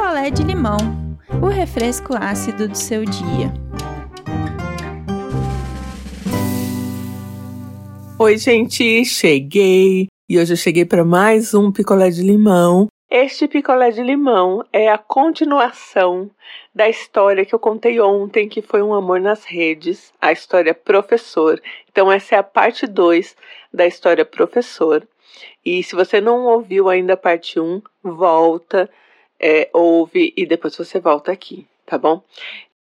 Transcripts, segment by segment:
picolé de limão, o refresco ácido do seu dia. Oi, gente, cheguei e hoje eu cheguei para mais um picolé de limão. Este picolé de limão é a continuação da história que eu contei ontem, que foi um amor nas redes, a história professor. Então essa é a parte 2 da história professor. E se você não ouviu ainda a parte 1, um, volta, é, ouve e depois você volta aqui, tá bom?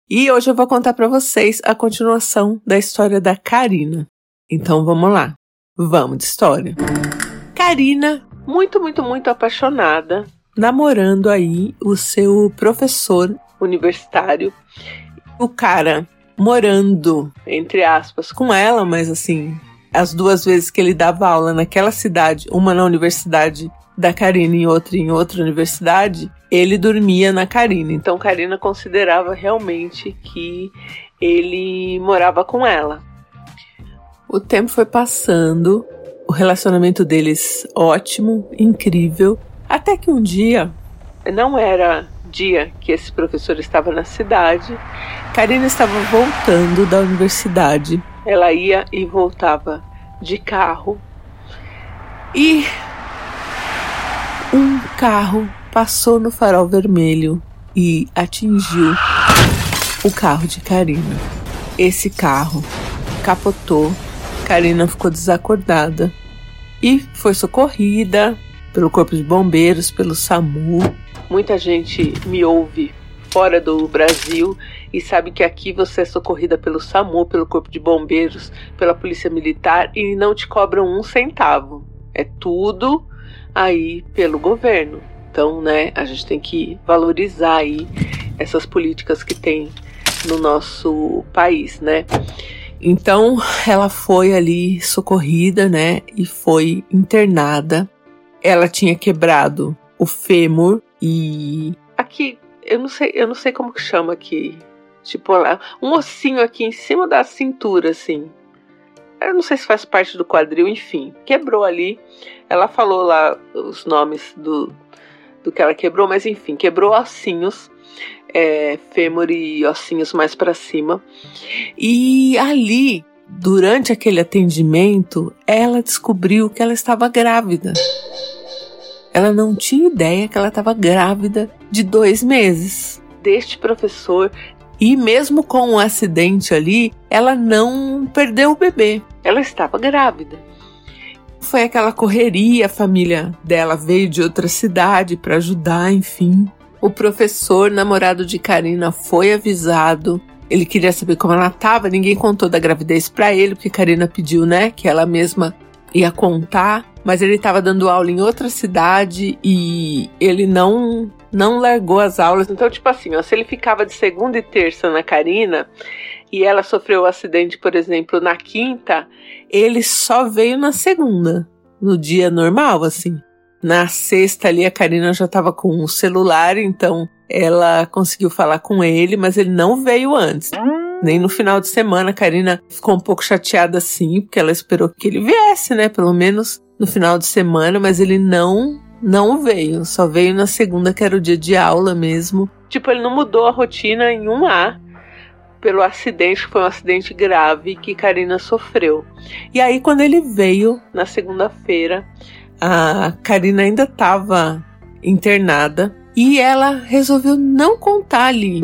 E hoje eu vou contar para vocês a continuação da história da Karina. Então vamos lá. Vamos de história. Karina, muito, muito, muito apaixonada, namorando aí o seu professor universitário. O cara morando, entre aspas, com ela, mas assim, as duas vezes que ele dava aula naquela cidade, uma na universidade da Karina e outra em outra universidade, ele dormia na Karina. Então Karina considerava realmente que ele morava com ela. O tempo foi passando, o relacionamento deles ótimo, incrível, até que um dia, não era dia que esse professor estava na cidade, Karina estava voltando da universidade. Ela ia e voltava de carro e carro passou no farol vermelho e atingiu o carro de Karina. Esse carro capotou, Karina ficou desacordada e foi socorrida pelo Corpo de Bombeiros, pelo SAMU. Muita gente me ouve fora do Brasil e sabe que aqui você é socorrida pelo SAMU, pelo Corpo de Bombeiros, pela Polícia Militar e não te cobram um centavo. É tudo aí pelo governo. Então, né, a gente tem que valorizar aí essas políticas que tem no nosso país, né? Então, ela foi ali socorrida, né, e foi internada. Ela tinha quebrado o fêmur e aqui, eu não sei, eu não sei como que chama aqui. Tipo, um ossinho aqui em cima da cintura assim. Eu não sei se faz parte do quadril, enfim. Quebrou ali. Ela falou lá os nomes do, do que ela quebrou, mas enfim, quebrou ossinhos. É, fêmur e ossinhos mais para cima. E ali, durante aquele atendimento, ela descobriu que ela estava grávida. Ela não tinha ideia que ela estava grávida de dois meses. Deste professor e mesmo com o um acidente ali, ela não perdeu o bebê. Ela estava grávida. Foi aquela correria, a família dela veio de outra cidade para ajudar, enfim. O professor, namorado de Karina, foi avisado. Ele queria saber como ela estava, ninguém contou da gravidez para ele, porque Karina pediu, né, que ela mesma ia contar, mas ele estava dando aula em outra cidade e ele não não largou as aulas. Então, tipo assim, ó, se ele ficava de segunda e terça na Karina e ela sofreu o um acidente, por exemplo, na quinta, ele só veio na segunda, no dia normal, assim. Na sexta ali a Karina já estava com o celular, então ela conseguiu falar com ele, mas ele não veio antes. Nem no final de semana a Karina ficou um pouco chateada assim, porque ela esperou que ele viesse, né? Pelo menos no final de semana, mas ele não não veio, só veio na segunda, que era o dia de aula mesmo. Tipo, ele não mudou a rotina em um A pelo acidente, que foi um acidente grave que Karina sofreu. E aí, quando ele veio na segunda-feira, a Karina ainda estava internada e ela resolveu não contar ali.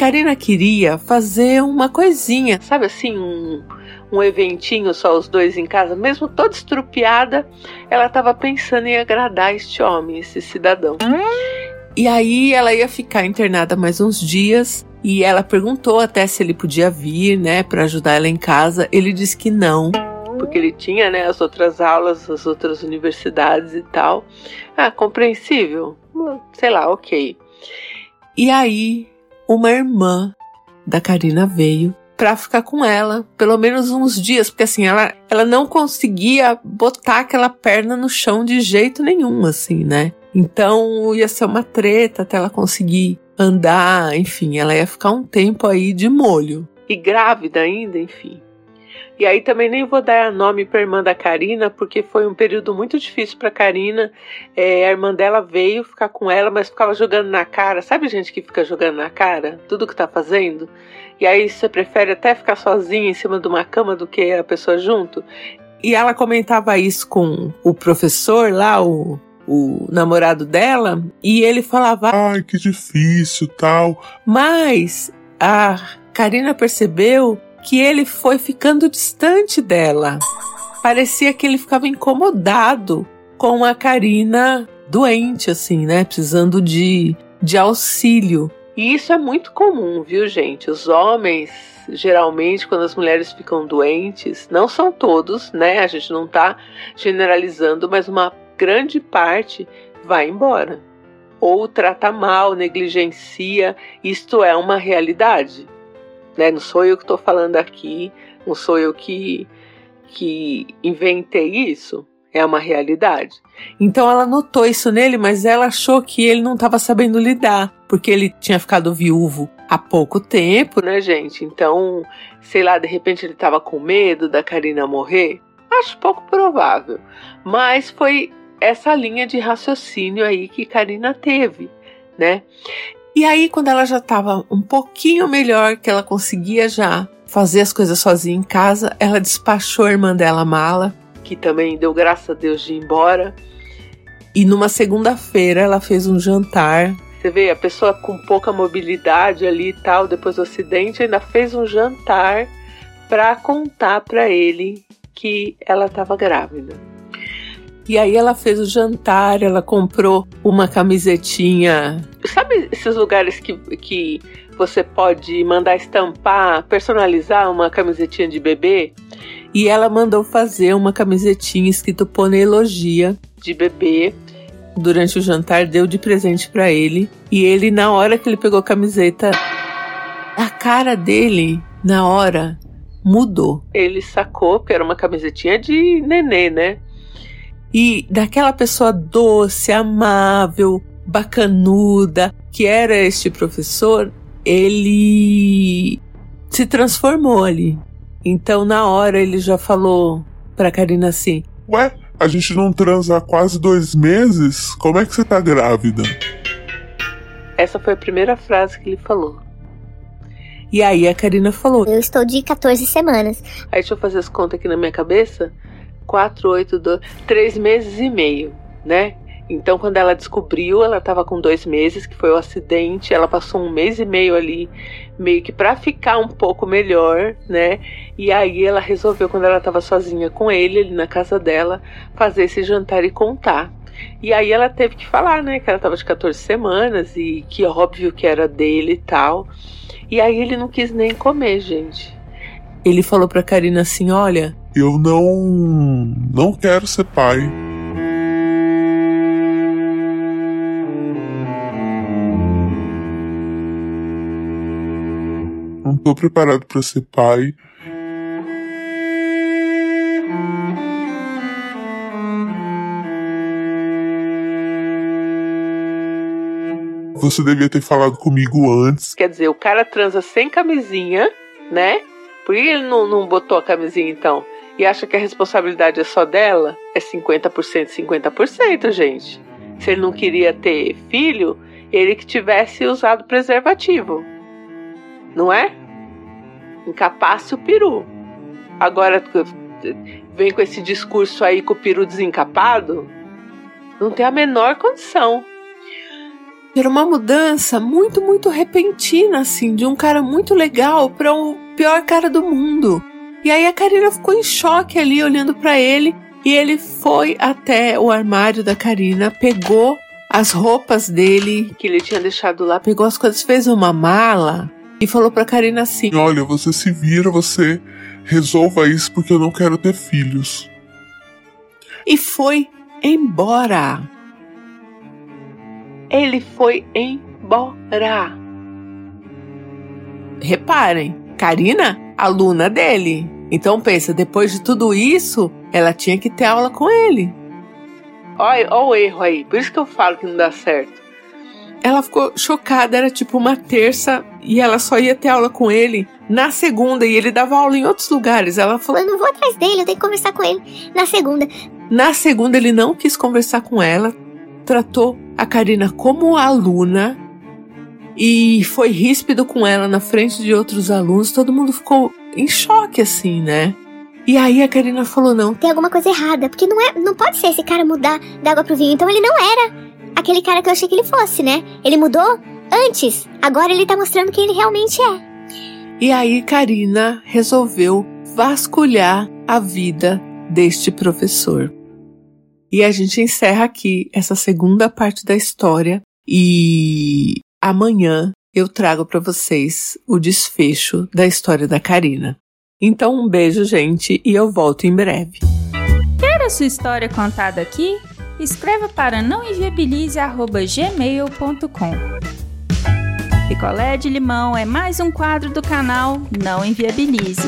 Karina queria fazer uma coisinha, sabe assim, um um eventinho só os dois em casa, mesmo toda estrupiada, ela estava pensando em agradar este homem, esse cidadão. E aí ela ia ficar internada mais uns dias e ela perguntou até se ele podia vir, né, para ajudar ela em casa. Ele disse que não, porque ele tinha, né, as outras aulas, as outras universidades e tal. Ah, compreensível. Sei lá, OK. E aí uma irmã da Karina veio para ficar com ela, pelo menos uns dias, porque assim, ela, ela não conseguia botar aquela perna no chão de jeito nenhum, assim, né? Então ia ser uma treta até ela conseguir andar, enfim, ela ia ficar um tempo aí de molho. E grávida ainda, enfim. E aí também nem vou dar nome para a irmã da Karina, porque foi um período muito difícil para Karina. É, a irmã dela veio ficar com ela, mas ficava jogando na cara. Sabe gente que fica jogando na cara tudo que tá fazendo? E aí você prefere até ficar sozinha em cima de uma cama do que a pessoa junto? E ela comentava isso com o professor lá, o, o namorado dela, e ele falava: Ai, que difícil, tal. Mas a Karina percebeu que ele foi ficando distante dela. Parecia que ele ficava incomodado com a Karina doente, assim, né? Precisando de, de auxílio. E isso é muito comum, viu, gente? Os homens, geralmente, quando as mulheres ficam doentes, não são todos, né? A gente não tá generalizando, mas uma grande parte vai embora. Ou trata mal, negligencia. Isto é uma realidade né? Não sou eu que estou falando aqui, não sou eu que, que inventei isso, é uma realidade. Então ela notou isso nele, mas ela achou que ele não estava sabendo lidar, porque ele tinha ficado viúvo há pouco tempo, né, gente? Então, sei lá, de repente ele estava com medo da Karina morrer. Acho pouco provável, mas foi essa linha de raciocínio aí que Karina teve, né? E aí, quando ela já estava um pouquinho melhor, que ela conseguia já fazer as coisas sozinha em casa, ela despachou a irmã dela, Mala, que também deu graças a Deus de ir embora. E numa segunda-feira ela fez um jantar. Você vê, a pessoa com pouca mobilidade ali e tal, depois do acidente, ainda fez um jantar para contar para ele que ela estava grávida. E aí ela fez o jantar, ela comprou uma camisetinha. Sabe esses lugares que, que você pode mandar estampar, personalizar uma camisetinha de bebê? E ela mandou fazer uma camisetinha escrito Ponelogia de bebê. Durante o jantar deu de presente para ele e ele na hora que ele pegou a camiseta, a cara dele na hora mudou. Ele sacou que era uma camisetinha de nenê, né? e daquela pessoa doce, amável, bacanuda que era este professor, ele se transformou ali. Então, na hora, ele já falou pra Karina assim: Ué, a gente não transa há quase dois meses? Como é que você tá grávida? Essa foi a primeira frase que ele falou. E aí a Karina falou: Eu estou de 14 semanas. Aí deixa eu fazer as contas aqui na minha cabeça. 4, 8, 2, 3 meses e meio, né? Então, quando ela descobriu, ela estava com dois meses, que foi o acidente. Ela passou um mês e meio ali, meio que para ficar um pouco melhor, né? E aí ela resolveu, quando ela estava sozinha com ele, ali na casa dela, fazer esse jantar e contar. E aí ela teve que falar, né? Que ela estava de 14 semanas e que óbvio que era dele e tal. E aí ele não quis nem comer, gente. Ele falou pra Karina assim: Olha, eu não. não quero ser pai. Não tô preparado para ser pai. Você devia ter falado comigo antes. Quer dizer, o cara transa sem camisinha, né? Por que ele não, não botou a camisinha então? E acha que a responsabilidade é só dela? É 50%, 50%, gente. Se ele não queria ter filho, ele que tivesse usado preservativo. Não é? Encapasse o peru. Agora vem com esse discurso aí com o peru desencapado. Não tem a menor condição. Era uma mudança muito, muito repentina, assim, de um cara muito legal para um pior cara do mundo. E aí a Karina ficou em choque ali, olhando para ele. E ele foi até o armário da Karina, pegou as roupas dele que ele tinha deixado lá, pegou as coisas, fez uma mala e falou pra Karina assim: Olha, você se vira, você resolva isso porque eu não quero ter filhos. E foi embora. Ele foi embora. Reparem, Karina, aluna dele. Então pensa, depois de tudo isso, ela tinha que ter aula com ele. Olha, olha o erro aí. Por isso que eu falo que não dá certo. Ela ficou chocada, era tipo uma terça e ela só ia ter aula com ele na segunda e ele dava aula em outros lugares. Ela falou: Eu não vou atrás dele, eu tenho que conversar com ele na segunda. Na segunda, ele não quis conversar com ela, tratou a Karina como aluna e foi ríspido com ela na frente de outros alunos. Todo mundo ficou em choque, assim, né? E aí a Karina falou: Não, Tem alguma coisa errada, porque não é, não pode ser esse cara mudar da água pro vinho. Então ele não era aquele cara que eu achei que ele fosse, né? Ele mudou antes. Agora ele tá mostrando quem ele realmente é. E aí Karina resolveu vasculhar a vida deste professor. E a gente encerra aqui essa segunda parte da história e amanhã eu trago para vocês o desfecho da história da Karina. Então um beijo, gente, e eu volto em breve. Quer a sua história contada aqui? Escreva para nãoenviabilize@gmail.com. Picolé de limão é mais um quadro do canal Não Enviabilize.